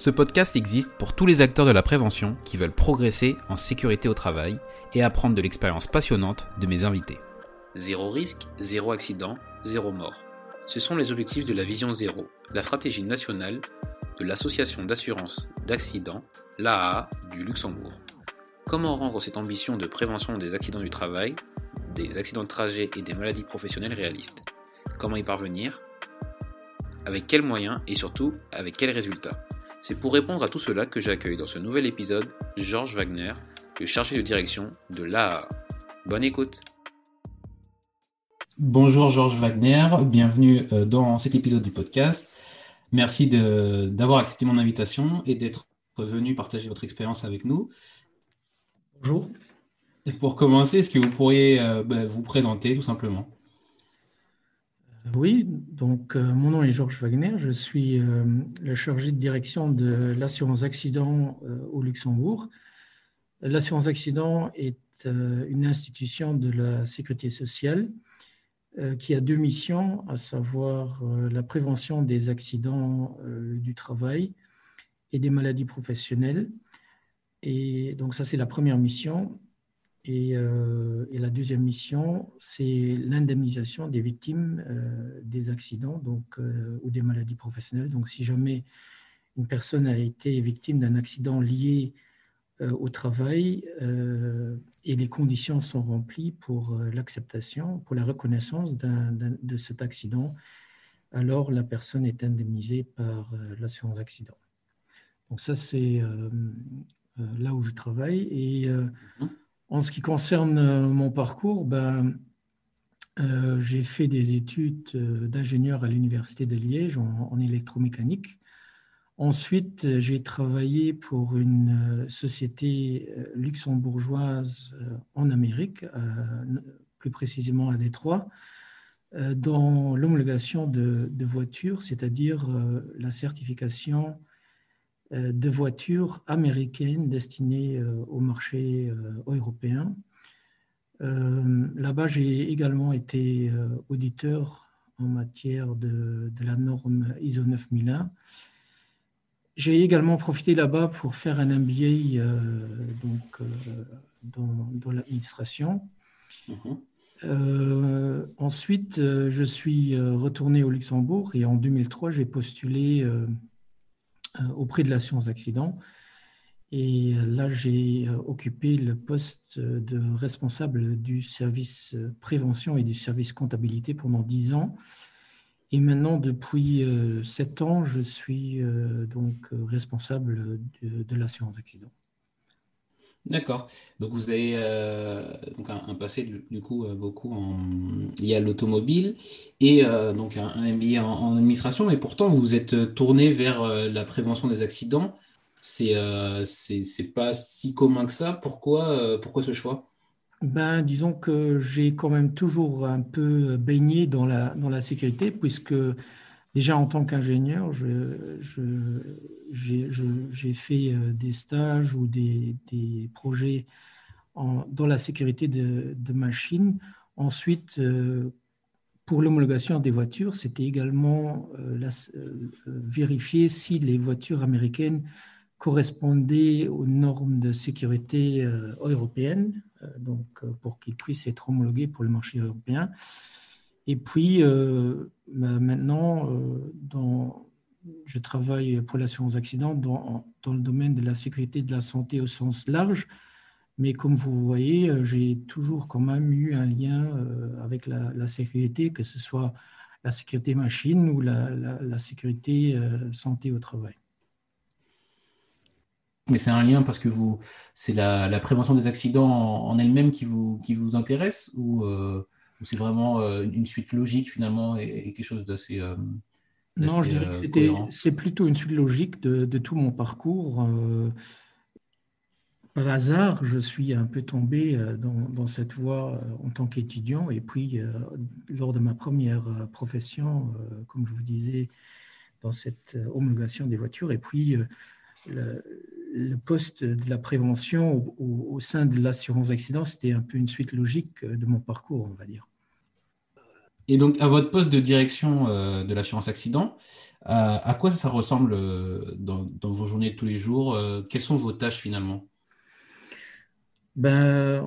Ce podcast existe pour tous les acteurs de la prévention qui veulent progresser en sécurité au travail et apprendre de l'expérience passionnante de mes invités. Zéro risque, zéro accident, zéro mort. Ce sont les objectifs de la Vision Zéro, la stratégie nationale de l'Association d'assurance d'accidents, l'AAA du Luxembourg. Comment rendre cette ambition de prévention des accidents du travail, des accidents de trajet et des maladies professionnelles réalistes? Comment y parvenir? Avec quels moyens et surtout avec quels résultats? C'est pour répondre à tout cela que j'accueille dans ce nouvel épisode Georges Wagner, le chargé de direction de l'AA. Bonne écoute Bonjour Georges Wagner, bienvenue euh, dans cet épisode du podcast. Merci d'avoir accepté mon invitation et d'être venu partager votre expérience avec nous. Bonjour. Et pour commencer, est-ce que vous pourriez euh, bah, vous présenter tout simplement? Oui, donc euh, mon nom est Georges Wagner, je suis euh, le chargé de direction de l'assurance accident euh, au Luxembourg. L'assurance accident est une institution de la sécurité sociale qui a deux missions, à savoir la prévention des accidents du travail et des maladies professionnelles. Et donc ça, c'est la première mission. Euh, et, la deuxième mission, c'est l'indemnisation des victimes euh, des accidents donc, euh, ou des maladies professionnelles. Donc, si jamais une personne a été victime d'un accident lié au travail et les conditions sont remplies pour l'acceptation, pour la reconnaissance de cet accident, alors la personne est indemnisée par l'assurance accident. Donc ça, c'est là où je travaille. Et mm-hmm. En ce qui concerne euh, mon parcours, ben, euh, j'ai fait des études euh, d'ingénieur à l'Université de Liège en, électromécanique. Ensuite, j'ai travaillé pour une société luxembourgeoise en Amérique, plus précisément à Détroit, dans l'homologation de, voitures, c'est-à-dire la certification de voitures américaines destinées euh, au marché euh, européen. Là-bas, j'ai également été auditeur en matière de, la norme ISO 9001. J'ai également profité là-bas pour faire un MBA donc, dans, l'administration. Mhm. ensuite, je suis retourné au Luxembourg et en 2003, j'ai postulé euh, auprès de l'assurance accident. Et euh, là, j'ai euh, occupé le poste de responsable du service prévention et du service comptabilité pendant dix ans. Et maintenant, depuis sept ans, je suis donc responsable de, l'assurance accident. D'accord. Donc vous avez donc un, passé du, coup beaucoup en, lié à l'automobile et donc un, MBA en, administration, mais pourtant vous vous êtes tourné vers la prévention des accidents. C'est c'est pas si commun que ça. Pourquoi pourquoi ce choix? Ben, disons que j'ai quand même toujours un peu baigné dans la, dans la sécurité, puisque déjà en tant qu'ingénieur, j'ai fait euh, des stages ou des, projets dans la sécurité de, de machines. Ensuite, euh, pour l'homologation des voitures, c'était également euh, vérifier si les voitures américaines correspondaient aux normes de sécurité européennes, donc pour qu'ils puissent être homologués pour le marché européen. Et puis, bah, maintenant, dans, je travaille pour l'assurance accident dans, dans, le domaine de la sécurité de la santé au sens large. Mais comme vous voyez, j'ai toujours quand même eu un lien avec la, sécurité, que ce soit la sécurité machine ou la, sécurité santé au travail. Mais c'est un lien parce que vous, c'est la, prévention des accidents en, elle-même qui vous, qui vous intéresse ou, euh, c'est vraiment euh, une suite logique finalement et, quelque chose d'assez. Euh, non, je dirais que c'est plutôt une suite logique de, de tout mon parcours. par hasard, je suis un peu tombé dans, dans cette voie en tant qu'étudiant et puis lors de ma première profession, comme je vous disais, dans cette homologation des voitures et puis le, le poste de la prévention au, sein de l'assurance accident, c'était un peu une suite logique de mon parcours, on va dire. Et donc, à votre poste de direction euh, de l'assurance accident, à quoi ça ressemble euh, dans, vos journées de tous les jours euh, Quelles sont vos tâches finalement? Ben,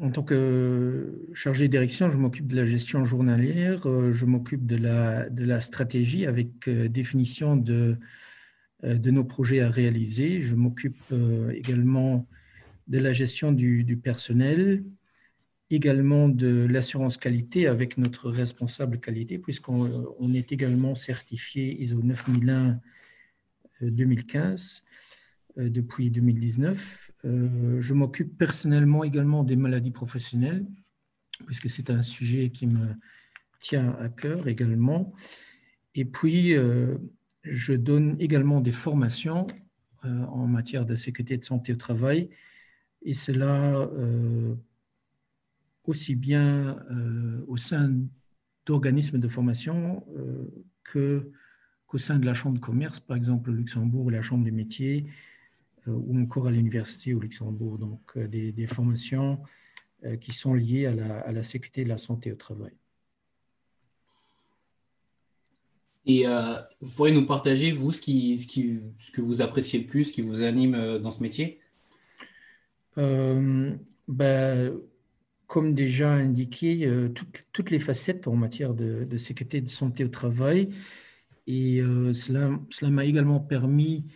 en, tant que chargé de direction, je m'occupe de la gestion journalière, je m'occupe de la, de la stratégie avec définition de, euh, de nos projets à réaliser. Je m'occupe euh, également de la gestion du, personnel, également de l'assurance qualité avec notre responsable qualité, puisqu'on euh, est également certifié ISO 9001 2015 depuis 2019. Je m'occupe personnellement également des maladies professionnelles, puisque c'est un sujet qui me tient à cœur également. Et puis, je donne également des formations euh, en matière de sécurité et de santé au travail, et cela euh, aussi bien euh, au sein d'organismes de formation qu'au sein de la Chambre de commerce, par exemple au Luxembourg, la Chambre des métiers, ou encore à l'université au Luxembourg. Donc des, formations qui sont liées à la, à la sécurité et la santé au travail. Et euh, vous pourriez nous partager, vous, ce, qui, ce, qui, ce, que vous appréciez le plus, ce qui vous anime euh, dans ce métier? Euh, ben, Comme déjà indiqué, toutes les facettes en matière de, sécurité et de santé au travail. Et cela, cela m'a également permis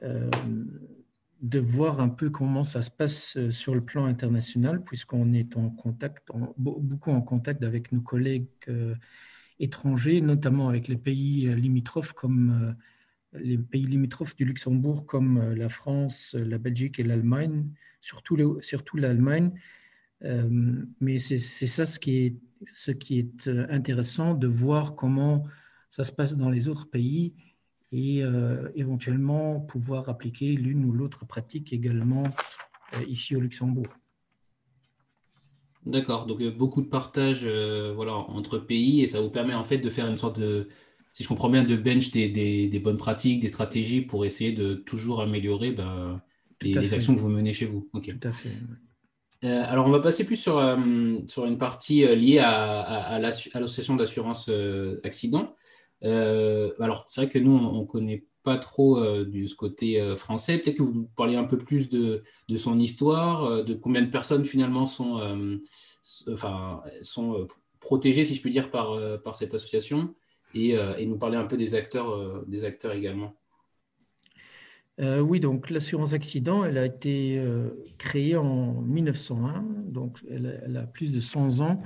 de voir un peu comment ça se passe sur le plan international, puisqu'on est en contact, beaucoup en contact avec nos collègues étrangers, notamment avec les pays euh, limitrophes comme euh, les pays limitrophes du Luxembourg comme euh, la France, la Belgique et l'Allemagne, surtout, surtout l'Allemagne. mais c'est ça ce qui, est, ce qui est intéressant de voir comment ça se passe dans les autres pays et éventuellement pouvoir appliquer l'une ou l'autre pratique également ici au Luxembourg. D'accord, donc euh, beaucoup de partage euh, voilà, entre pays et ça vous permet en fait de faire une sorte de, si je comprends bien, de bench des, des, bonnes pratiques, des stratégies pour essayer de toujours améliorer ben, les, actions que vous menez chez vous. Tout à fait. Euh, alors, on va passer plus sur, sur une partie liée à, à, l'association d'assurance accident. alors, c'est vrai que nous, on ne connaît pas trop de ce côté français. Peut-être que vous parliez un peu plus de, son histoire, de combien de personnes finalement sont euh, protégés, si je puis dire, par, euh, cette association et, euh, nous parler un peu des acteurs également. Oui, donc l'assurance accident, elle a été créée en 1901, donc elle a, plus de 100 ans.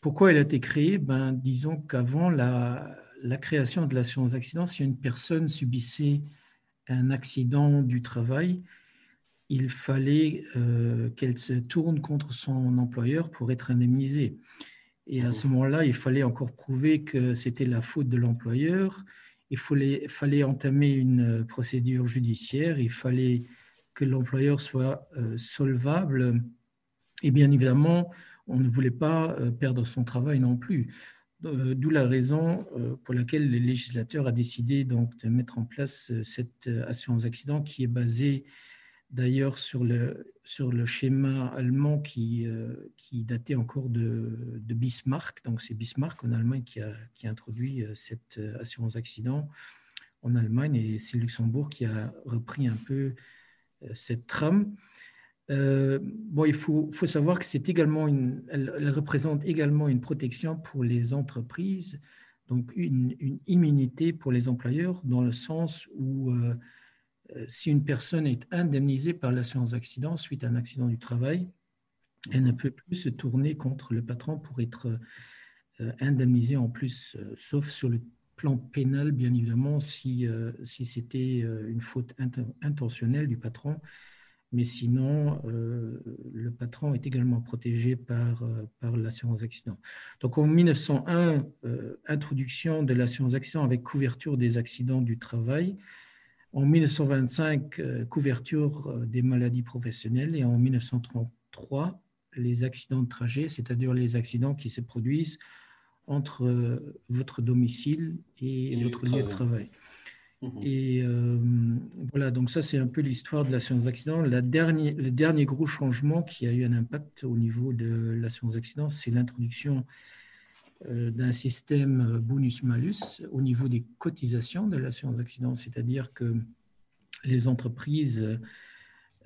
pourquoi elle a été créée? Ben, Disons qu'avant la, la, création de l'assurance accident, si une personne subissait un accident du travail, il fallait euh, qu'elle se tourne contre son employeur pour être indemnisée. Et à ce moment-là, il fallait encore prouver que c'était la faute de l'employeur. Il fallait, entamer une procédure judiciaire. Il fallait que l'employeur soit euh, solvable. Et bien évidemment, on ne voulait pas euh, perdre son travail non plus. D'où la raison pour laquelle le législateur a décidé donc de mettre en place cette assurance accident qui est basée d'ailleurs sur le, sur le schéma allemand qui, euh, qui datait encore de, de Bismarck. Donc c'est Bismarck en Allemagne qui a, qui introduit euh, cette euh, assurance accident en Allemagne et c'est Luxembourg qui a repris un peu cette trame. bon, il faut, faut savoir que c'est également une, elle, représente également une protection pour les entreprises, donc une immunité pour les employeurs dans le sens où si une personne est indemnisée par l'assurance accident suite à un accident du travail, elle ne peut plus se tourner contre le patron pour être euh, indemnisée en plus, euh, sauf sur le plan pénal, bien évidemment, si, euh, si c'était une faute intentionnelle du patron. Mais sinon, le patron est également protégé par, par l'assurance accident. Donc en 1901, introduction de l'assurance accident avec couverture des accidents du travail. En 1925, couverture des maladies professionnelles. Et en 1933, les accidents de trajet, c'est-à-dire les accidents qui se produisent entre euh, votre domicile et, votre lieu de travail. Mhm. Et euh, voilà, donc ça c'est un peu l'histoire de l'assurance accident. La dernière, le dernier gros changement qui a eu un impact au niveau de l'assurance accident, c'est l'introduction euh, d'un système bonus-malus au niveau des cotisations de l'assurance accident, c'est-à-dire que les entreprises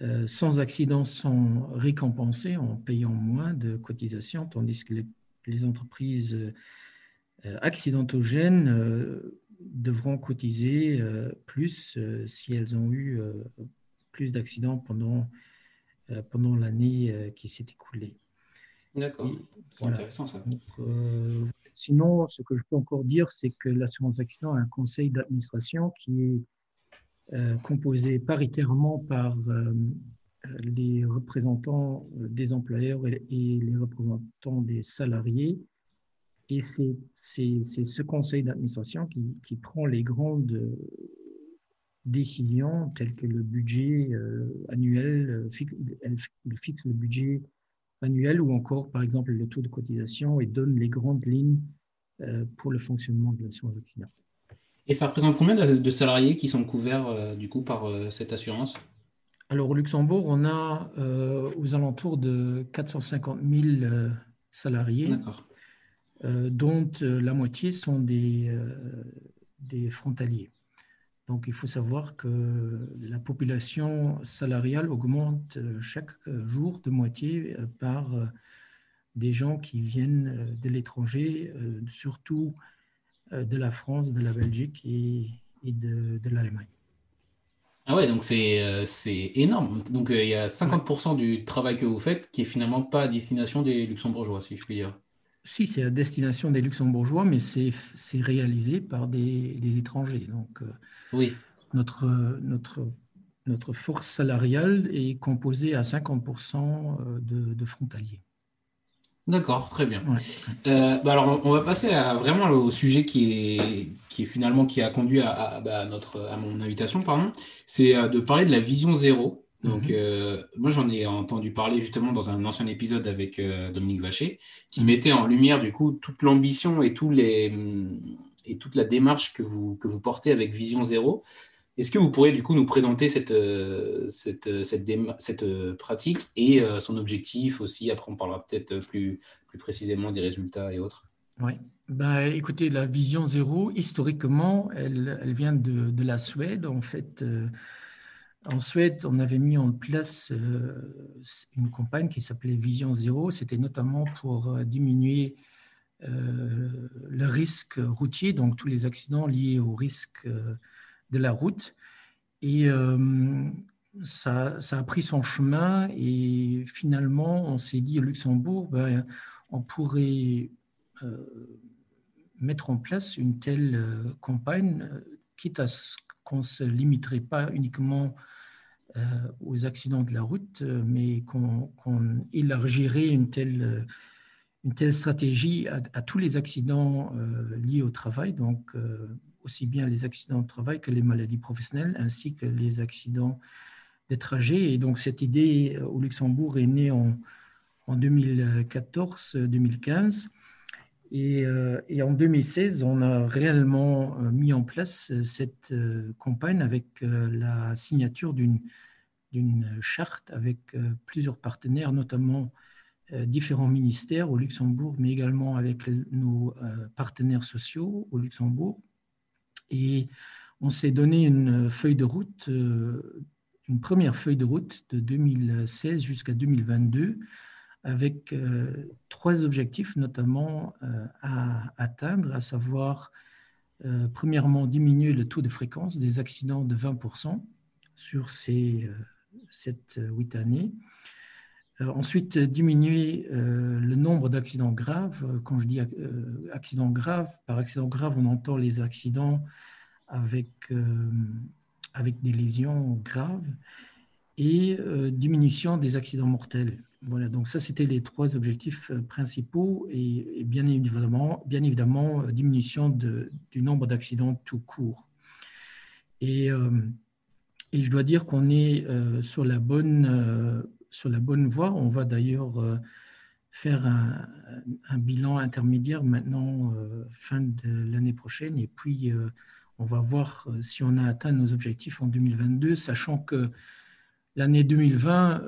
euh, sans accident sont récompensés en payant moins de cotisations, tandis que les, entreprises euh, accidentogènes euh, devront cotiser plus si elles ont eu plus d'accidents pendant, pendant l'année qui s'est écoulée. D'accord, c'est intéressant ça. sinon, ce que je peux encore dire, c'est que l'assurance accident a un conseil d'administration qui est euh, composé paritairement par euh, les représentants des employeurs et les représentants des salariés. Et c'est ce conseil d'administration qui, qui, prend les grandes décisions telles que le budget euh, annuel, il fixe le budget annuel ou encore, par exemple, le taux de cotisation et donne les grandes lignes pour le fonctionnement de l'assurance accident. Et ça représente combien de salariés qui sont couverts euh, du coup par euh, cette assurance? Alors au Luxembourg, on a euh, aux alentours de 450 000 salariés, dont la moitié sont des, des frontaliers. Donc il faut savoir que la population salariale augmente chaque jour de moitié par des gens qui viennent de l'étranger, surtout euh, de la France, de la Belgique et, de, l'Allemagne. Ah ouais, donc c'est euh, énorme. Donc euh, il y a 50% du travail que vous faites qui est finalement pas à destination des luxembourgeois, si je puis dire. Si, c'est à destination des luxembourgeois, mais c'est réalisé par des, étrangers. Donc oui. notre, notre, notre force salariale est composée à 50% de, de frontaliers. D'accord, très bien. Euh, bah alors, on va passer à, vraiment au sujet qui est, qui est finalement qui a conduit à, bah, notre, à mon invitation, pardon. C'est euh, de parler de la vision zéro. Donc, mhm. euh, moi, j'en ai entendu parler justement dans un ancien épisode avec Dominique Vacher, qui mhm. mettait en lumière du coup toute l'ambition et tous les et toute la démarche que vous que vous portez avec Vision Zéro. Est-ce que vous pourriez du coup nous présenter cette, euh, cette, euh, cette, cette euh, pratique et son objectif aussi? Après, on parlera peut-être plus, plus précisément des résultats et autres. Oui. Bah, écoutez, la vision zéro, historiquement, elle, elle vient de, de, la Suède. En fait, en Suède, on avait mis en place une campagne qui s'appelait Vision zéro. C'était notamment pour diminuer le risque routier, donc tous les accidents liés au risque de la route. Et euh, ça, ça, a pris son chemin et finalement, on s'est dit au Luxembourg, ben, on pourrait euh, mettre en place une telle euh, campagne, quitte à ce qu'on ne se limiterait pas uniquement aux accidents de la route, mais qu'on élargirait une telle, une telle stratégie à, tous les accidents liés au travail. Donc, aussi bien les accidents de travail que les maladies professionnelles, ainsi que les accidents des trajets. Et donc cette idée euh, au Luxembourg est née en 2014-2015. Et, euh, et, en 2016, on a réellement euh, mis en place cette campagne avec la signature d'une charte avec plusieurs partenaires, notamment différents ministères au Luxembourg, mais également avec nos partenaires sociaux au Luxembourg, et on s'est donné une feuille de route euh, une première feuille de route de 2016 jusqu'à 2022 avec trois objectifs notamment à atteindre, à savoir premièrement diminuer le taux de fréquence des accidents de 20% sur ces 7-8 années. ensuite, diminuer le nombre d'accidents graves. Quand je dis accidents graves, par accident grave, on entend les accidents avec, avec des lésions graves et diminution des accidents mortels. Voilà, donc ça, c'était les trois objectifs principaux et, bien évidemment, bien évidemment diminution de, du nombre d'accidents tout court. Et et je dois dire qu'on est euh, sur, la bonne, euh, sur la bonne voie. On va d'ailleurs euh, faire un, bilan intermédiaire maintenant, fin de l'année prochaine. Et puis, on va voir si on a atteint nos objectifs en 2022, sachant que l'année 2020,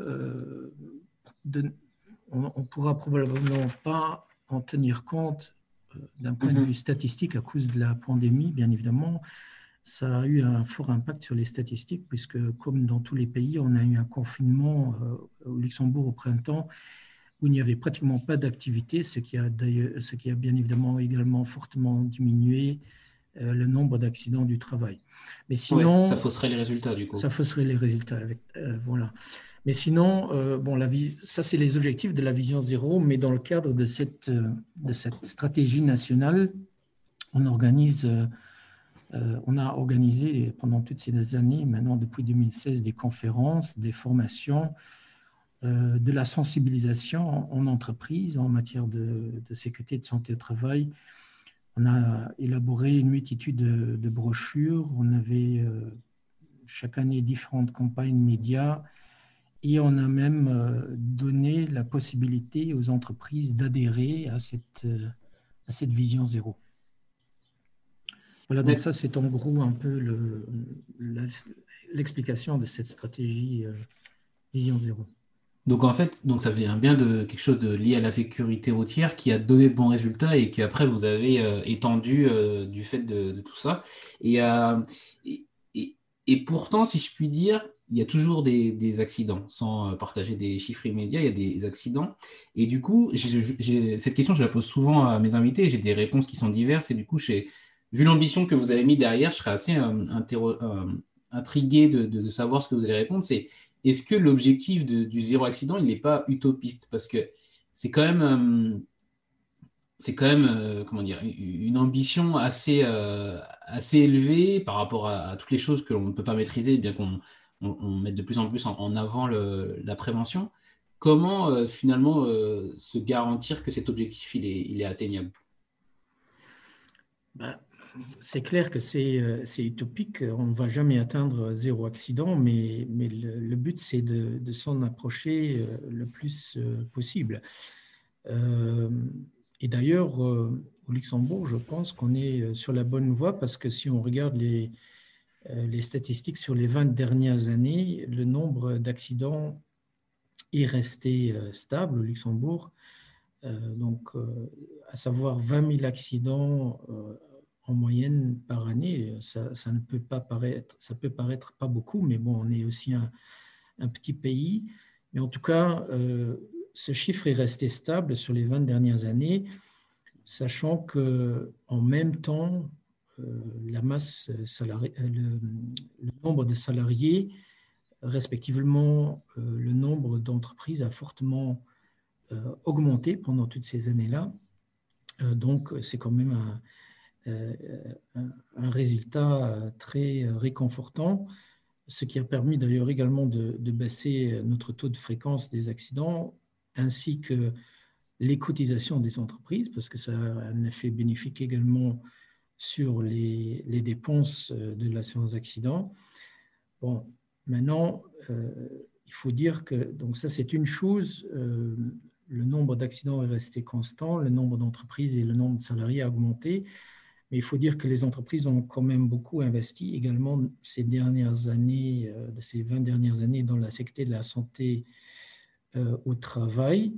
on ne pourra probablement pas en tenir compte d'un point de mm-hmm. vue statistique à cause de la pandémie, bien évidemment ça a eu un fort impact sur les statistiques, puisque comme dans tous les pays, on a eu un confinement euh, au Luxembourg au printemps où il n'y avait pratiquement pas d'activité, ce, qui a ce qui a bien évidemment également fortement diminué euh, le nombre d'accidents du travail. Mais sinon, ça fausserait les résultats du coup. Ça fausserait les résultats. Avec, euh, voilà. Mais sinon, bon, la vie, ça c'est les objectifs de la vision zéro, mais dans le cadre de cette, de cette stratégie nationale, on organise euh, on a organisé pendant toutes ces années, maintenant depuis 2016, des conférences, des formations, euh, de la sensibilisation en, entreprise en matière de, sécurité et de santé au travail. On a élaboré une multitude de, brochures. On avait euh, chaque année différentes campagnes médias et on a même donné la possibilité aux entreprises d'adhérer à cette, à cette vision zéro. Voilà, donc ça, c'est en gros un peu l'explication de cette stratégie euh, Vision Zéro. Donc en fait, donc ça vient bien de quelque chose de lié à la sécurité routière qui a donné de bons résultats et qu'après vous avez euh, étendu euh, du fait de, tout ça. Et, et, pourtant, si je puis dire, il y a toujours des, accidents. Sans partager des chiffres immédiats, il y a des accidents. Et du coup, cette question, je la pose souvent à mes invités. J'ai des réponses qui sont diverses. Et du coup, vu l'ambition que vous avez mis derrière, je serais assez euh, euh, intrigué de, savoir ce que vous allez répondre. C'est est-ce que l'objectif du zéro accident, il n'est pas utopiste? Parce que c'est quand même, euh, quand même comment dire, une ambition assez, assez élevée par rapport à, toutes les choses que l'on ne peut pas maîtriser, bien qu'on on, mette de plus en plus en, avant la prévention. Comment finalement se garantir que cet objectif il est, il est atteignable? Ben, c'est clair que euh, c'est utopique, on ne va jamais atteindre zéro accident, mais, le, but, c'est de, s'en approcher euh, le plus euh, possible. et d'ailleurs, au Luxembourg, je pense qu'on est sur la bonne voie parce que si on regarde les, les statistiques sur les 20 dernières années, le nombre d'accidents est resté stable au Luxembourg. donc, à savoir 20 000 accidents en moyenne par année. Ça, ne peut pas paraître, ça peut paraître pas beaucoup, mais bon, on est aussi un, petit pays. Mais en tout cas, euh, ce chiffre est resté stable sur les 20 dernières années, sachant que en même temps, euh, la masse salariée, le, nombre de salariés, respectivement le nombre d'entreprises a fortement euh, augmenté pendant toutes ces années-là. donc, c'est quand même un, euh, un résultat euh, très réconfortant, ce qui a permis d'ailleurs également de, baisser notre taux de fréquence des accidents, ainsi que les cotisations des entreprises, parce que ça a un effet bénéfique également sur les, dépenses de l'assurance accident. Bon, maintenant, euh, il faut dire que, donc ça c'est une chose, le nombre d'accidents est resté constant, le nombre d'entreprises et le nombre de salariés a augmenté, mais il faut dire que les entreprises ont quand même beaucoup investi également ces dernières années, euh, ces 20 dernières années dans la sécurité de la santé euh, au travail.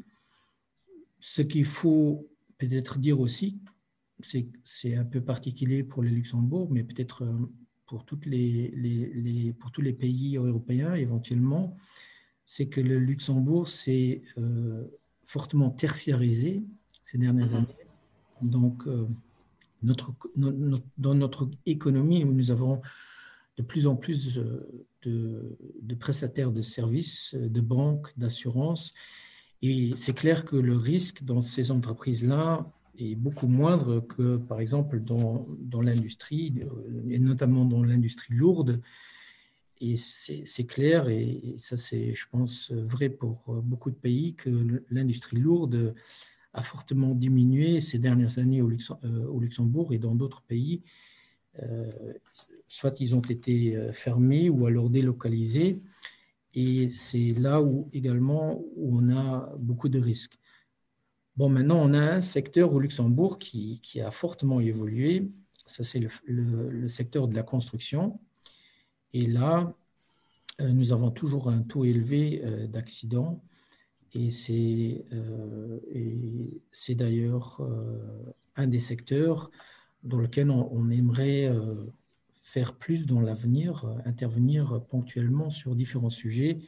Ce qu'il faut peut-être dire aussi, c'est un peu particulier pour le Luxembourg, mais peut-être euh, pour, toutes les, les, pour tous les pays européens éventuellement, c'est que le Luxembourg s'est fortement tertiarisé ces dernières mhm. années. Donc, dans notre économie, nous avons de plus en plus de, prestataires de services, de banques, d'assurances. Et c'est clair que le risque dans ces entreprises-là est beaucoup moindre que, par exemple, dans, dans l'industrie, et notamment dans l'industrie lourde. Et c'est clair, et ça c'est, je pense, vrai pour beaucoup de pays, que l'industrie lourde a fortement diminué ces dernières années au, euh, Luxembourg et dans d'autres pays. Euh, soit ils ont été euh, fermés ou alors délocalisés. Et c'est là où également où on a beaucoup de risques. Bon, maintenant, on a un secteur au Luxembourg qui, qui a fortement évolué. Ça, c'est le, secteur de la construction. Et là, nous avons toujours un taux élevé d'accidents et c'est euh, d'ailleurs euh, un des secteurs dans lequel on, aimerait euh, faire plus dans l'avenir, intervenir ponctuellement sur différents sujets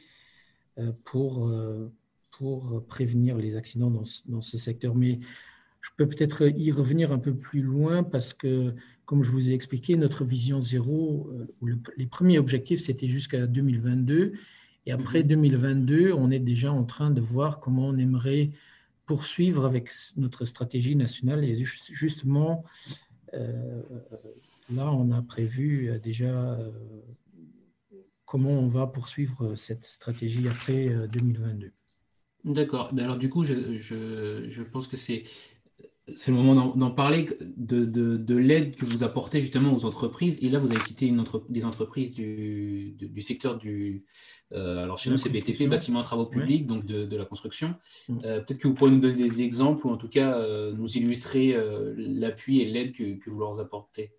pour, pour prévenir les accidents dans, dans, ce secteur. Mais je peux peut-être y revenir un peu plus loin parce que, comme je vous ai expliqué, notre vision zéro, les premiers objectifs, c'était jusqu'à 2022. Et après 2022, mhm. on est déjà en train de voir comment on aimerait poursuivre avec notre stratégie nationale. Et justement, euh, là, on a prévu euh, déjà euh, comment on va poursuivre cette stratégie après 2022. D'accord. Alors du coup, je, je, je pense que c'est c'est le moment d'en parler, de, de, de l'aide que vous apportez justement aux entreprises. Et là, vous avez cité une des entreprises du, du secteur du, euh, alors chez nous, c'est BTP, bâtiments travaux publics, donc de, la construction. Mm. Euh, peut-être que vous pourrez nous donner des exemples ou en tout cas euh, nous illustrer l'appui et l'aide que, vous leur apportez.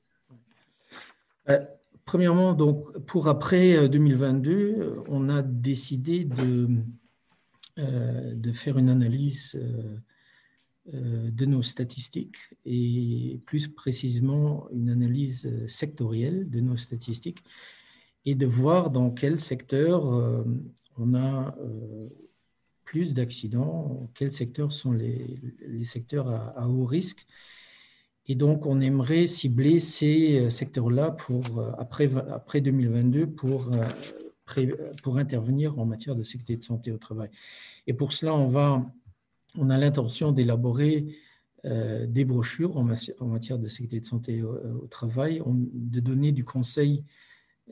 premièrement, donc, pour après 2022, on a décidé de, de faire une analyse de nos statistiques et plus précisément une analyse sectorielle de nos statistiques et de voir dans quel secteur euh, on a euh, plus d'accidents, quels secteurs sont les, les secteurs à, haut risque. Et donc, on aimerait cibler ces euh, secteurs-là pour, après, après 2022 pour, pour intervenir en matière de sécurité de santé au travail. Et pour cela, on, va, on a l'intention d'élaborer des brochures en, matière de sécurité de santé au, travail, de donner du conseil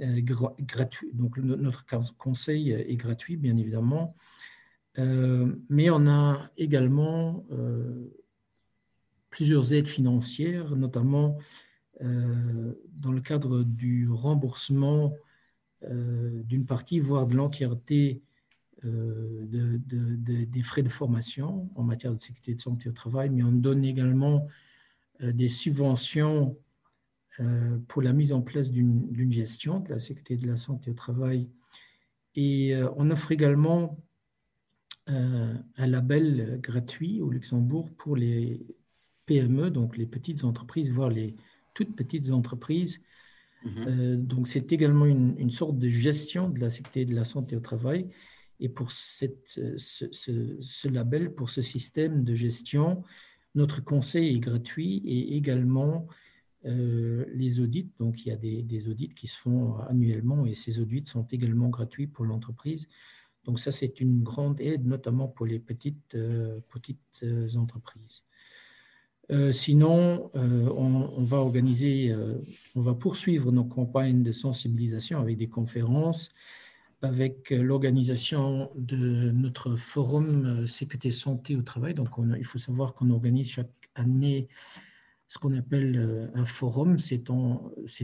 euh, gratuit. Donc, notre conseil est gratuit, bien évidemment. Euh, mais on a également euh, plusieurs aides financières, notamment dans le cadre du remboursement d'une partie, voire de l'entièreté de, des frais de formation en matière de sécurité de santé au travail, mais on donne également des subventions euh, pour la mise en place d'une gestion de la sécurité de la santé au travail. Et euh, on offre également euh, un label gratuit au Luxembourg pour les PME, donc les petites entreprises, voire les toutes petites entreprises. Mhm. donc c'est également une, sorte de gestion de la sécurité de la santé au travail. Et pour ce, label, pour ce système de gestion, notre conseil est gratuit et également euh, les audits, donc il y a des, audits qui se font annuellement et ces audits sont également gratuits pour l'entreprise. Donc ça, c'est une grande aide, notamment pour les petites, euh, petites euh, entreprises. sinon, on, va organiser, on va poursuivre nos campagnes de sensibilisation avec des conférences, avec l'organisation de notre forum sécurité santé au travail. Donc, il faut savoir qu'on organise chaque année ce qu'on appelle euh, un forum. C'est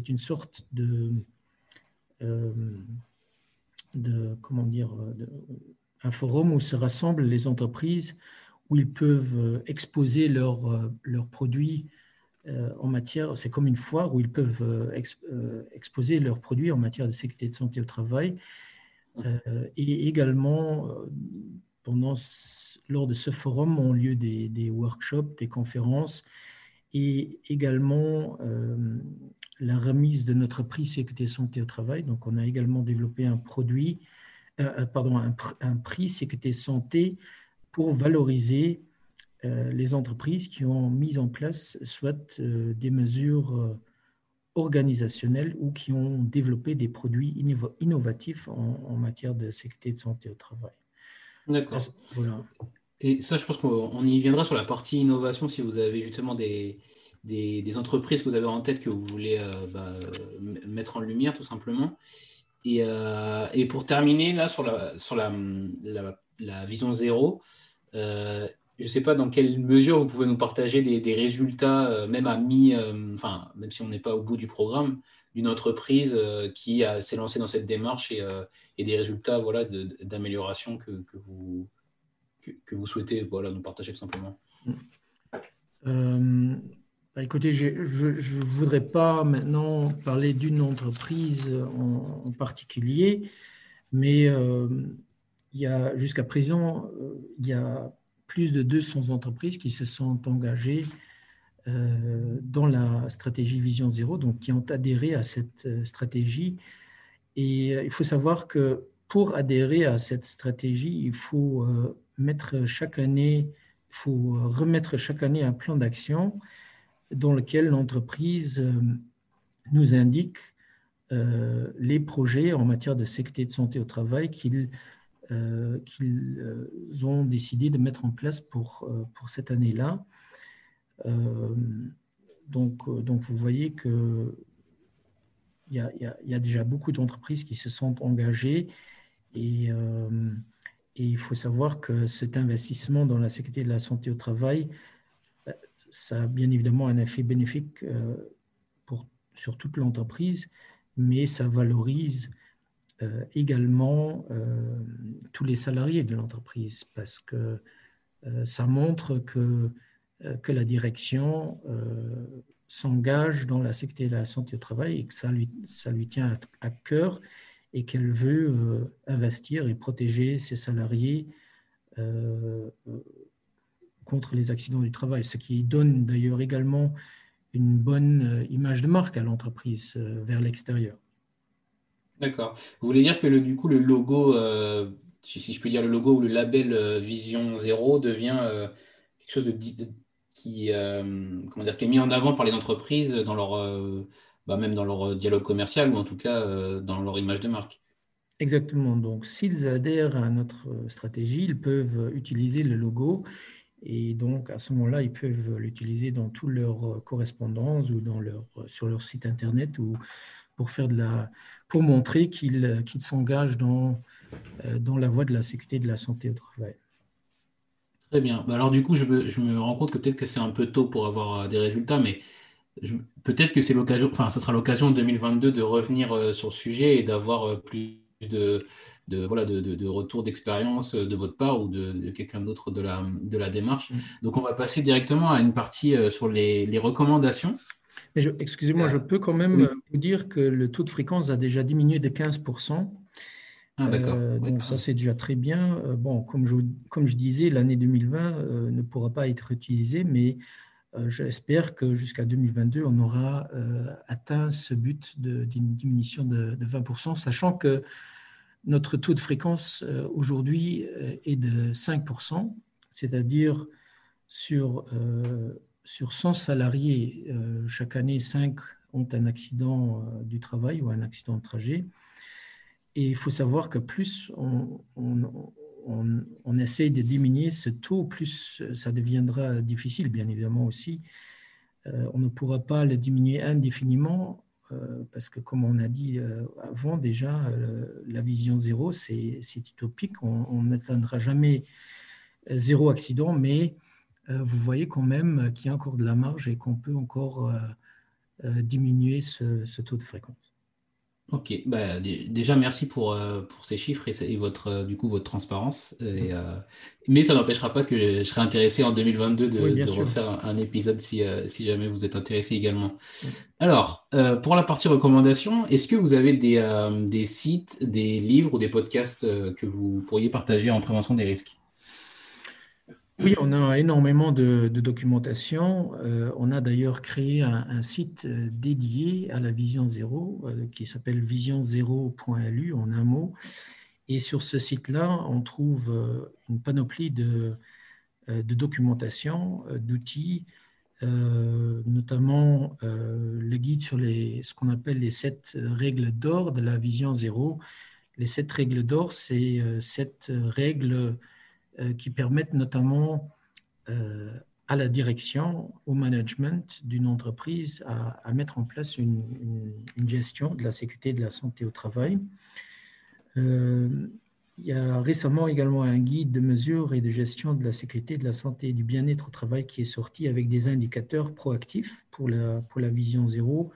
une sorte de, euh, comment dire, un forum où se rassemblent les entreprises, où ils peuvent exposer leurs produits euh, en matière, c'est comme une foire où ils peuvent exposer leurs produits en matière de sécurité de santé au travail. Et également, pendant, lors de ce forum ont lieu des, workshops, des conférences et également la remise de notre prix sécurité santé au travail. Donc, on a également développé un produit, pardon, un, un, prix sécurité santé pour valoriser les entreprises qui ont mis en place soit des mesures organisationnels ou qui ont développé des produits innovatifs en, matière de sécurité de santé au travail. D'accord. Et ça, je pense qu'on y viendra sur la partie innovation si vous avez justement des, des, entreprises que vous avez en tête que vous voulez euh, bah, mettre en lumière tout simplement. Et, euh, et, pour terminer, là, sur la, sur la, la, vision zéro, euh, je ne sais pas dans quelle mesure vous pouvez nous partager des, résultats, euh, même à mi, euh, enfin, même si on n'est pas au bout du programme, d'une entreprise euh, qui s'est lancée dans cette démarche et, des résultats voilà, d'amélioration que, vous, que, vous souhaitez voilà, nous partager tout simplement. Bah, écoutez, je ne voudrais pas maintenant parler d'une entreprise en, en, particulier, mais il jusqu'à présent, il y a plus de 200 entreprises qui se sont engagées euh, dans la stratégie Vision Zéro, donc qui ont adhéré à cette euh, stratégie. Et euh, il faut savoir que pour adhérer à cette stratégie, il faut mettre chaque année, il faut remettre chaque année un plan d'action dans lequel l'entreprise nous indique les projets en matière de sécurité de santé au travail qu'il euh, qu'ils euh, ont décidé de mettre en place pour, euh, pour cette année-là. donc, donc, vous voyez que il y, a, il y a, déjà beaucoup d'entreprises qui se sont engagées et, et, il faut savoir que cet investissement dans la sécurité de la santé au travail, ça a bien évidemment un effet bénéfique pour, sur toute l'entreprise, mais ça valorise euh, également euh, tous les salariés de l'entreprise parce que euh, ça montre que, que la direction s'engage dans la sécurité de la santé au travail et que ça lui, ça lui tient à, cœur et qu'elle veut investir et protéger ses salariés contre les accidents du travail, ce qui donne d'ailleurs également une bonne image de marque à l'entreprise vers l'extérieur. D'accord. Vous voulez dire que le, du coup, le logo, euh, si, je puis dire le logo ou le label euh, Vision Zéro devient euh, quelque chose de, qui, comment dire, qui est mis en avant par les entreprises dans leur, bah, même dans leur dialogue commercial ou en tout cas dans leur image de marque. Exactement. Donc, s'ils adhèrent à notre stratégie, ils peuvent utiliser le logo et donc, à ce moment-là, ils peuvent l'utiliser dans toutes leurs correspondances ou dans leur, sur leur site Internet ou pour, faire de la, pour montrer qu'ils s'engagent dans, euh, dans la voie de la sécurité de la santé au travail. Très bien. Bah, alors du coup, je me, je me rends compte que peut-être que c'est un peu tôt pour avoir euh, des résultats, mais peut-être que c'est l'occasion, enfin, ce sera l'occasion en 2022 de revenir euh, sur le sujet et d'avoir plus de, de, voilà, de, de, retour d'expérience de votre part ou de, quelqu'un d'autre de la, de la démarche. Mm. Donc, on va passer directement à une partie sur les, les recommandations. Excusez-moi, je peux quand même vous dire que le taux de fréquence a déjà diminué de 15%. Ah, euh, donc ça, c'est déjà très bien. Euh, bon, comme je, comme je disais, l'année 2020 euh, ne pourra pas être utilisée, mais j'espère que jusqu'à 2022, on aura atteint ce but d'une diminution de, de, 20%, sachant que notre taux de fréquence aujourd'hui est de 5%, c'est-à-dire sur sur 100 salariés, euh, chaque année, 5 ont un accident euh, du travail ou un accident de trajet. Et il faut savoir que plus on, on, essaye de diminuer ce taux, plus ça deviendra difficile, bien évidemment aussi. Euh, on ne pourra pas le diminuer indéfiniment parce que, comme on a dit avant déjà, la vision zéro, c'est utopique. On n'atteindra jamais zéro accident, mais vous voyez quand même qu'il y a encore de la marge et qu'on peut encore euh, euh, diminuer ce, taux de fréquence. Ok, bah, déjà merci pour, pour ces chiffres et, votre, du coup, votre transparence. mais ça n'empêchera pas que je, serai intéressé en 2022 de, refaire un, épisode si, si, jamais vous êtes intéressé également. Alors, pour la partie recommandation, est-ce que vous avez des, des, sites, des livres ou des podcasts que vous pourriez partager en prévention des risques? Oui, on a énormément de, documentation. Euh, on a d'ailleurs créé un, site euh, dédié à la vision zéro euh, qui s'appelle vision0.lu en un mot. Et sur ce site-là, on trouve une panoplie de, documentation, d'outils, notamment le guide sur les, ce qu'on appelle les sept règles d'or de la vision zéro. Les sept règles d'or, c'est sept règles qui permettent notamment euh, à la direction, au management d'une entreprise à, mettre en place une, gestion de la sécurité et de la santé au travail. Euh, il y a récemment également un guide de mesure et de gestion de la sécurité, de la santé et du bien-être au travail qui est sorti avec des indicateurs proactifs pour la, pour la vision zéro.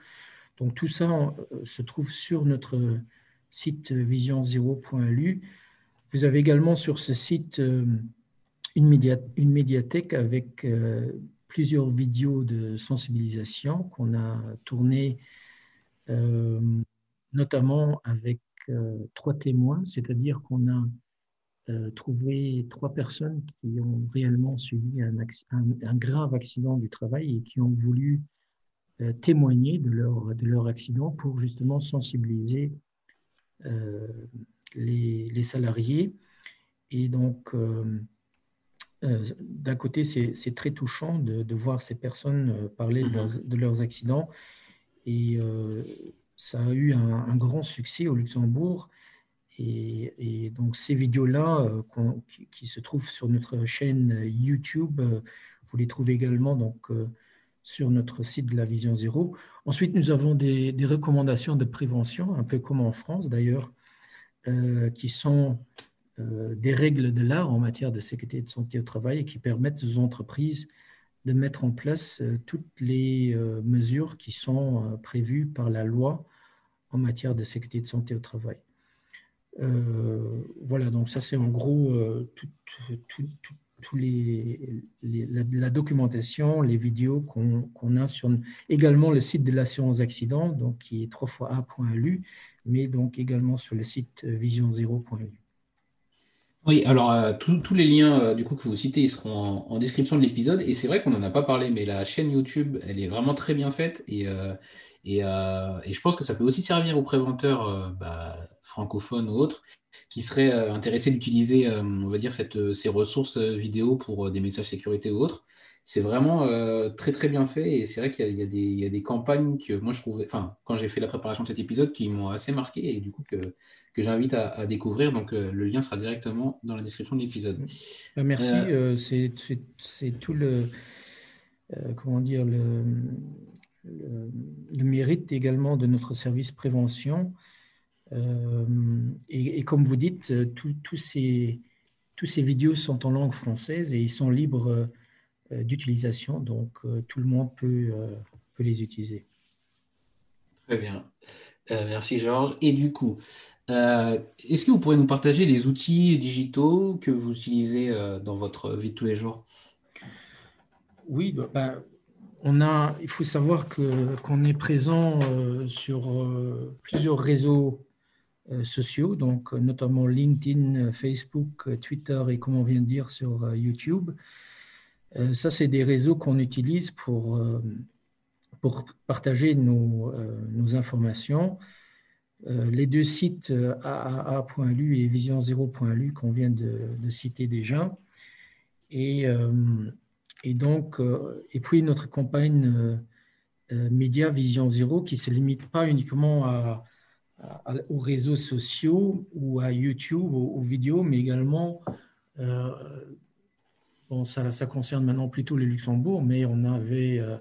Donc tout ça se trouve sur notre site vision0.lu vous avez également sur ce site euh, une, médiathèque avec euh, plusieurs vidéos de sensibilisation qu'on a tournées euh, notamment avec trois témoins, c'est-à-dire qu'on a trouvé trois personnes qui ont réellement subi un, grave accident du travail et qui ont voulu témoigner de leur accident pour justement sensibiliser les, salariés. Et donc, euh, euh, d'un côté, c'est très touchant de, voir ces personnes euh, parler de leurs, accidents. Et ça a eu un, grand succès au Luxembourg. Et, donc, ces vidéos-là, qui, se trouvent sur notre chaîne YouTube, vous les trouvez également donc, sur notre site de la Vision Zéro. Ensuite, nous avons des recommandations de prévention, un peu comme en France d'ailleurs, qui sont euh, des règles de l'art en matière de sécurité et de santé au travail et qui permettent aux entreprises de mettre en place euh, toutes les mesures qui sont prévues par la loi en matière de sécurité et de santé au travail. voilà, donc ça c'est en gros tout, les, la, documentation, les vidéos qu'on a sur également le site de l'assurance accident, donc qui est 3 fois a.lu, mais donc également sur le site euh, vision0.lu. Oui, alors euh, tous les liens euh, du coup que vous citez, ils seront en, description de l'épisode. Et c'est vrai qu'on n'en a pas parlé, mais la chaîne YouTube, elle est vraiment très bien faite. Et, et, je pense que ça peut aussi servir aux préventeurs bah, francophones ou autres qui seraient intéressés d'utiliser, on va dire, cette, ces ressources vidéo pour des messages sécurité ou autres c'est vraiment euh, très très bien fait et c'est vrai qu'il y, a des campagnes que moi je trouvais, enfin quand j'ai fait la préparation de cet épisode qui m'ont assez marqué et du coup que, que j'invite à, découvrir. Donc euh, le lien sera directement dans la description de l'épisode. Bah, merci, euh, c'est tout le comment dire le, le, mérite également de notre service prévention. Et, comme vous dites, tous ces, tous ces vidéos sont en langue française et ils sont libres euh, d'utilisation, donc euh, tout le monde peut, euh, peut, les utiliser. Très bien. merci Georges. Et du coup, est-ce que vous pourriez nous partager les outils digitaux que vous utilisez dans votre vie de tous les jours? Oui, bah, bah, on a, il faut savoir qu'on est présent sur plusieurs réseaux sociaux, donc notamment LinkedIn, Facebook, Twitter et comme on vient de dire sur YouTube. Euh, ça, c'est des réseaux qu'on utilise pour, euh, pour partager nos, euh, informations. les deux sites aaa.lu et vision0.lu qu'on vient de, de, citer déjà. Et, et, donc, et puis notre campagne Média Vision Zéro qui ne se limite pas uniquement à, aux réseaux sociaux ou à YouTube, aux, aux vidéos, mais également ça, concerne maintenant plutôt le Luxembourg, mais on avait, euh,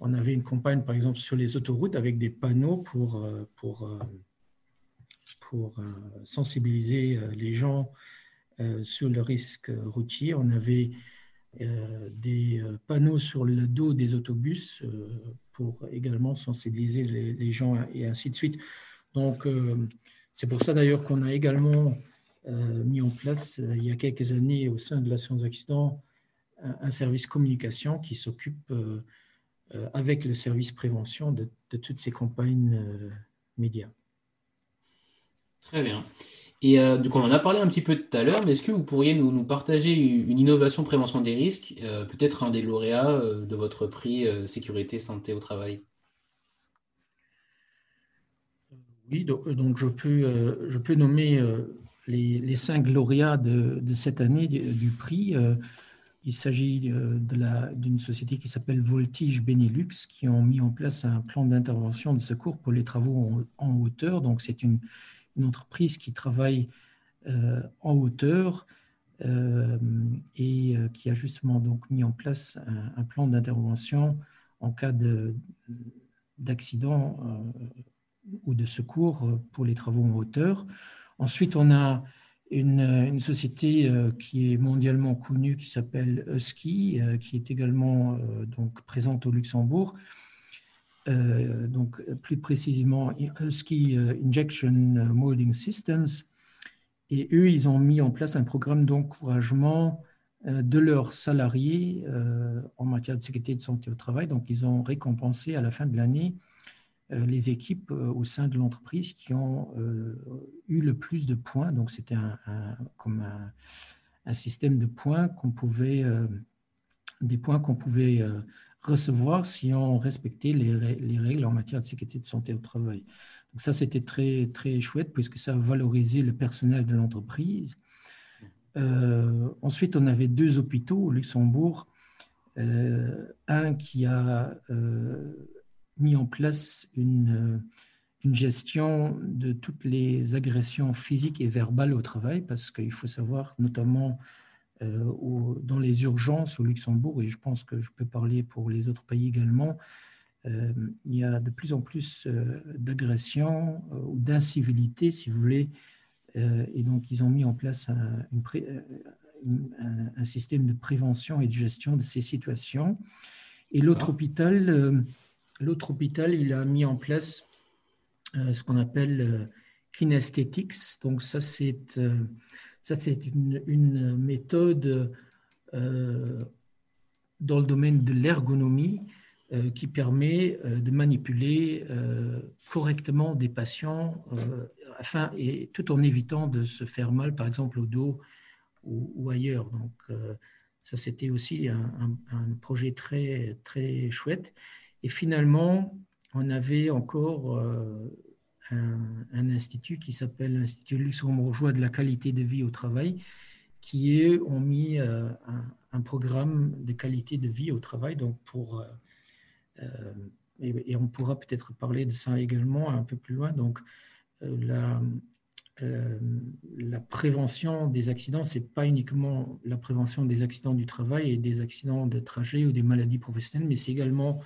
on avait une campagne, par exemple, sur les autoroutes avec des panneaux pour, euh, pour, euh, pour sensibiliser les gens sur le risque routier. On avait des panneaux sur le dos des autobus pour également sensibiliser les, gens et ainsi de suite. Donc, c'est pour ça d'ailleurs qu'on a également euh, mis en place euh, il y a quelques années au sein de l'assurance accident un, service communication qui s'occupe euh, avec le service prévention de, toutes ces campagnes médias. Très bien. Et euh, donc on en a parlé un petit peu tout à l'heure, mais est-ce que vous pourriez nous, partager une innovation prévention des risques, euh, peut-être un des lauréats euh, de votre prix sécurité santé au travail? Oui, donc, je, peux, je peux nommer les, cinq lauréats de, cette année du, prix. il s'agit d'une société qui s'appelle Voltige Benelux, qui ont mis en place un plan d'intervention de secours pour les travaux en, hauteur. Donc c'est une entreprise qui travaille euh, en hauteur euh, et euh, qui a justement donc mis en place un, plan d'intervention en cas d'accident ou de secours pour les travaux en hauteur. Ensuite, on a une, une société qui est mondialement connue qui s'appelle Husky, qui est également donc présente au Luxembourg euh, donc plus précisément Husky euh, Injection Molding Systems. Et eux, ils ont mis en place un programme d'encouragement euh, de leurs salariés en matière de sécurité et de santé au travail. Donc, ils ont récompensé à la fin de l'année les équipes au sein de l'entreprise qui ont eu le plus de points. Donc, c'était un, comme un, système de points qu'on pouvait, des points qu'on pouvait recevoir si on respectait les, règles en matière de sécurité de santé au travail. Donc ça, c'était très, très chouette puisque ça a valorisé le personnel de l'entreprise. Euh, ensuite, on avait deux hôpitaux au Luxembourg. Euh, un qui a euh, mis en place une, une gestion de toutes les agressions physiques et verbales au travail, parce qu'il faut savoir, notamment euh, dans les urgences au Luxembourg, et je pense que je peux parler pour les autres pays également, euh, il y a de plus en plus euh, d'agressions ou d'incivilité, si vous voulez, et donc ils ont mis en place un, un, système de prévention et de gestion de ces situations. Et l'autre hôpital, l'autre hôpital, il a mis en place ce qu'on appelle kinesthétics. Donc ça, c'est ça, c'est une, méthode euh, dans le domaine de l'ergonomie euh, qui permet euh, de manipuler correctement des patients afin, et tout en évitant de se faire mal, par exemple au dos ou, ailleurs. Donc, ça, c'était aussi un, un, projet très, très chouette. Et finalement, on avait encore un, institut qui s'appelle l'Institut luxembourgeois de la qualité de vie au travail, qui eux ont mis euh, un, programme de qualité de vie au travail. Donc euh, euh, et, on pourra peut-être parler de ça également un peu plus loin. Donc la, la prévention des accidents, c'est pas uniquement la prévention des accidents du travail et des accidents de trajet ou des maladies professionnelles, mais c'est également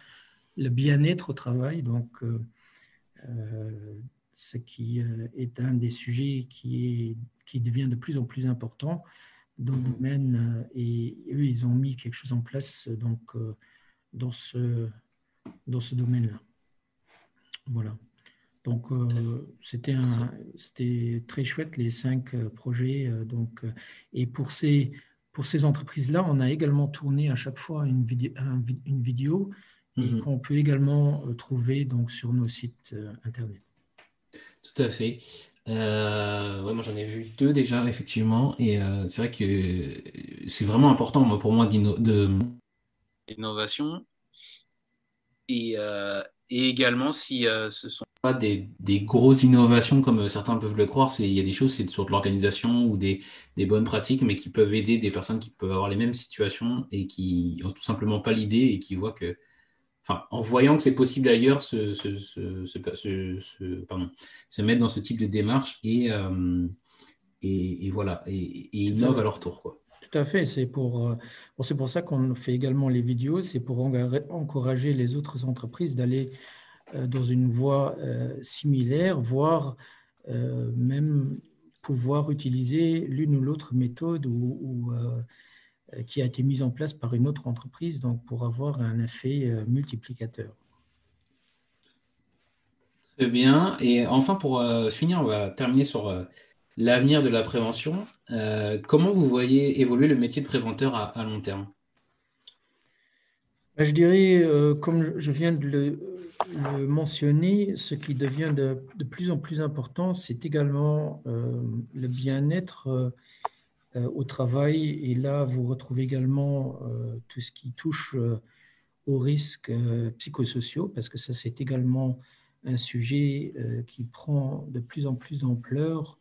le bien-être au travail. Donc, euh, ce qui euh, est un des sujets qui, est, qui devient de plus en plus important dans le mhm. domaine. Euh, et eux, ils ont mis quelque chose en place donc, dans ce, dans ce domaine-là. Voilà. Donc, c'était c'était très chouette, les cinq projets. donc, et pour ces, pour ces entreprises-là, on a également tourné à chaque fois une, vidéo, une vidéo et mhm. qu'on peut également euh, trouver donc, sur nos sites euh, Internet. Tout à fait. Euh, moi, j'en ai vu deux déjà, effectivement. Et c'est vrai que c'est vraiment important moi, pour moi d'innovation. Et, et, également, si ce ne sont pas des, des, grosses innovations comme certains peuvent le croire, il y a des choses, c'est sur de l'organisation ou des, des, bonnes pratiques, mais qui peuvent aider des personnes qui peuvent avoir les mêmes situations et qui n'ont tout simplement pas l'idée et qui voient que en voyant que c'est possible ailleurs, se, se, mettre dans ce type de démarche et, euh, et, voilà, et, et innovent à leur tour. Quoi. Tout à fait, c'est pour, euh, c'est pour ça qu'on fait également les vidéos, c'est pour encourager les autres entreprises d'aller euh, dans une voie similaire, voire même pouvoir utiliser l'une ou l'autre méthode ou qui a été mise en place par une autre entreprise donc pour avoir un effet euh, multiplicateur. Très bien. Et enfin, pour euh, finir, on va terminer sur l'avenir de la prévention. comment vous voyez évoluer le métier de préventeur à, long terme? Bah, Je dirais, comme je viens de le, mentionner, ce qui devient de, plus en plus important, c'est également le bien-être au travail. Et là, vous retrouvez également tout ce qui touche aux risques psychosociaux, parce que ça, c'est également un sujet euh, qui prend de plus en plus d'ampleur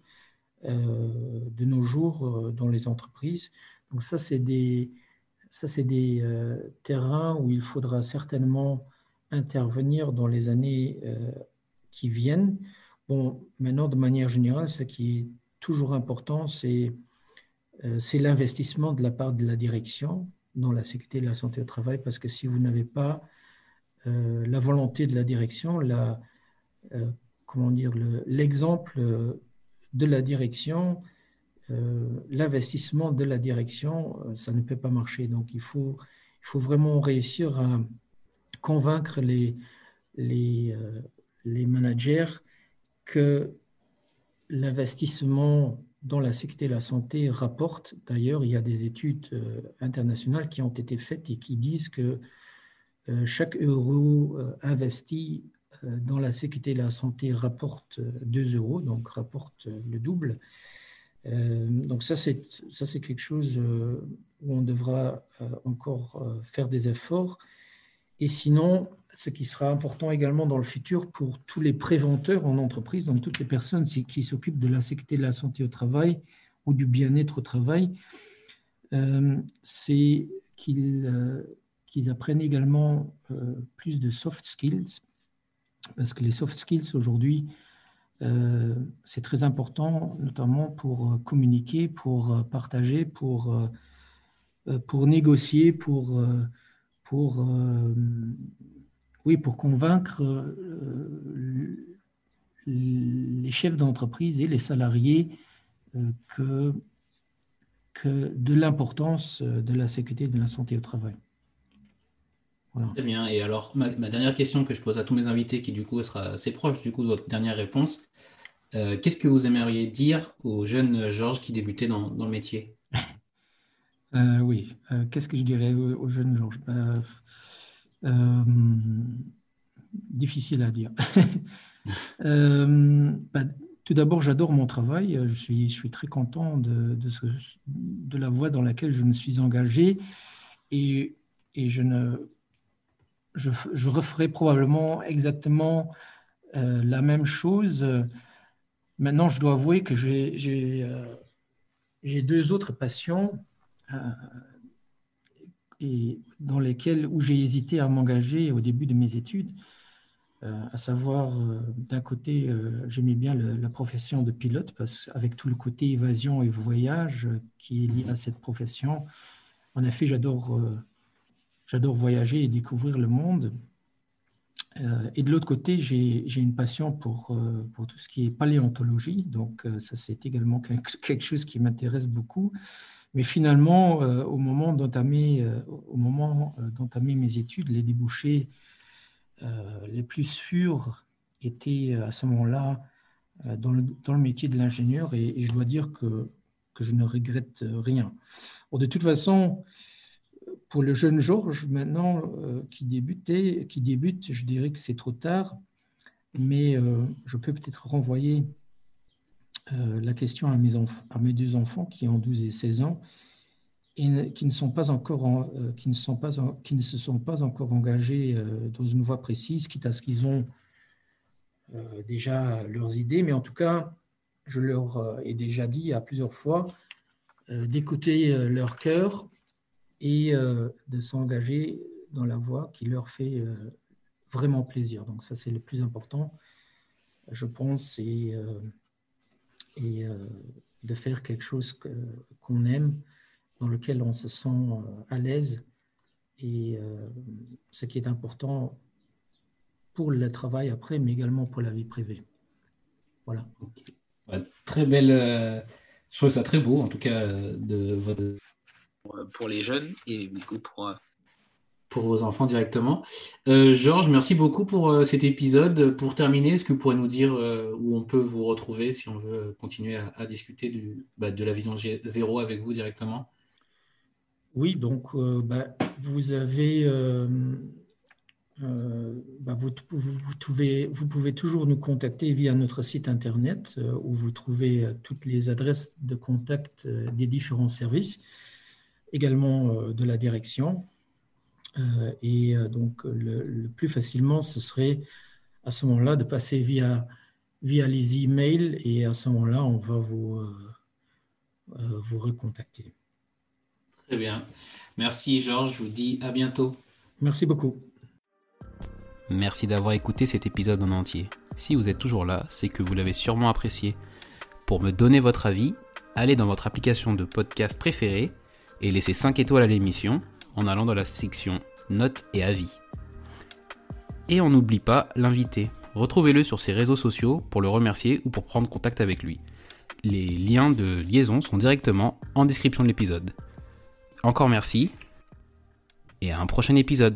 euh, de nos jours euh, dans les entreprises. Donc ça, c'est des, ça, c'est des terrains où il faudra certainement intervenir dans les années qui viennent. Bon, maintenant, de manière générale, ce qui est toujours important, c'est c'est l'investissement de la part de la direction dans la sécurité de la santé au travail, parce que si vous n'avez pas la volonté de la direction, la, euh, comment dire, l'exemple de la direction, euh, l'investissement de la direction, euh, ça ne peut pas marcher. Donc il faut, il faut vraiment réussir à convaincre les, les, les managers que l'investissement dans la sécurité et la santé rapporte. D'ailleurs, il y a des études internationales qui ont été faites et qui disent que chaque euro investi euh, dans la sécurité et la santé rapporte 2 euros, donc rapporte le double. Euh, donc ça, c'est ça, c'est quelque chose euh, où on devra encore faire des efforts. Et sinon, ce qui sera important également dans le futur pour tous les préventeurs en entreprise, donc toutes les personnes qui s'occupent de la sécurité de la santé au travail ou du bien-être au travail, c'est qu'ils qu'ils apprennent également plus de soft skills, parce que les soft skills aujourd'hui, euh, c'est très important, notamment pour euh, communiquer, pour euh, partager, pour, pour négocier, pour, pour, oui, pour convaincre les chefs d'entreprise et les salariés que, que de l'importance de la sécurité et de la santé au travail. Très bien. Et alors, ma, dernière question que je pose à tous mes invités, qui du coup sera assez proche du coup de votre dernière réponse, euh, qu'est-ce que vous aimeriez dire aux jeunes Georges qui débutaient dans, le métier? Euh, Oui, euh, qu'est-ce que je dirais aux, jeunes Georges Difficile à dire. Bah, tout d'abord, j'adore mon travail. Je suis, très content de, la voie dans laquelle je me suis engagé. Et, je ne je, referai probablement exactement euh, la même chose. Maintenant, je dois avouer que j'ai euh, deux autres passions euh, et dans lesquelles où j'ai hésité à m'engager au début de mes études, à savoir d'un côté, j'aimais bien la profession de pilote parce qu'avec tout le côté évasion et voyage qui est lié à cette profession, en effet, j'adore J'adore voyager et découvrir le monde. Euh, et de l'autre côté, j'ai une passion pour, euh, pour tout ce qui est paléontologie. Donc, euh, ça, c'est également quelque chose qui m'intéresse beaucoup. Mais finalement, au moment d'entamer mes études, les débouchés les plus sûrs étaient à ce moment-là dans le, métier de l'ingénieur. Et, je dois dire que, que je ne regrette rien. De toute façon, pour le jeune Georges, maintenant, euh, qui, débutait, qui débute, je dirais que c'est trop tard, mais euh, je peux peut-être renvoyer euh, la question à mes, à mes deux enfants qui ont 12 et 16 ans et qui ne, sont pas encore qui, ne sont pas qui ne se sont pas encore engagés dans une voie précise, quitte à ce qu'ils ont déjà leurs idées, mais en tout cas, je leur ai déjà dit à plusieurs fois d'écouter leur cœur et euh, de s'engager dans la voie qui leur fait euh, vraiment plaisir. Donc ça, c'est le plus important, je pense, et, euh, et de faire quelque chose qu'on aime, dans lequel on se sent à l'aise, et ce qui est important pour le travail après, mais également pour la vie privée. Voilà. Très belle, je trouve ça très beau, en tout cas, de pour les jeunes et du coup pour, euh, pour vos enfants directement. Euh, Georges, merci beaucoup pour euh, cet épisode. Pour terminer, est-ce que vous pourrez nous dire où on peut vous retrouver si on veut continuer à, discuter bah, de la vision zéro avec vous directement? Oui, donc bah, vous avez euh, bah, vous, pouvez, vous, pouvez, toujours nous contacter via notre site internet euh, où vous trouvez euh, toutes les adresses de contact des différents services, également de la direction. Et donc, le, plus facilement, ce serait à ce moment-là de passer via, via les emails et à ce moment-là, on va vous, vous recontacter. Très bien. Merci Georges, je vous dis à bientôt. Merci beaucoup. Merci d'avoir écouté cet épisode en entier. Si vous êtes toujours là, c'est que vous l'avez sûrement apprécié. Pour me donner votre avis, allez dans votre application de podcast préférée et laissez 5 étoiles à l'émission en allant dans la section Notes et avis. Et on n'oublie pas l'invité. Retrouvez-le sur ses réseaux sociaux pour le remercier ou pour prendre contact avec lui. Les liens de liaison sont directement en description de l'épisode. Encore merci et à un prochain épisode.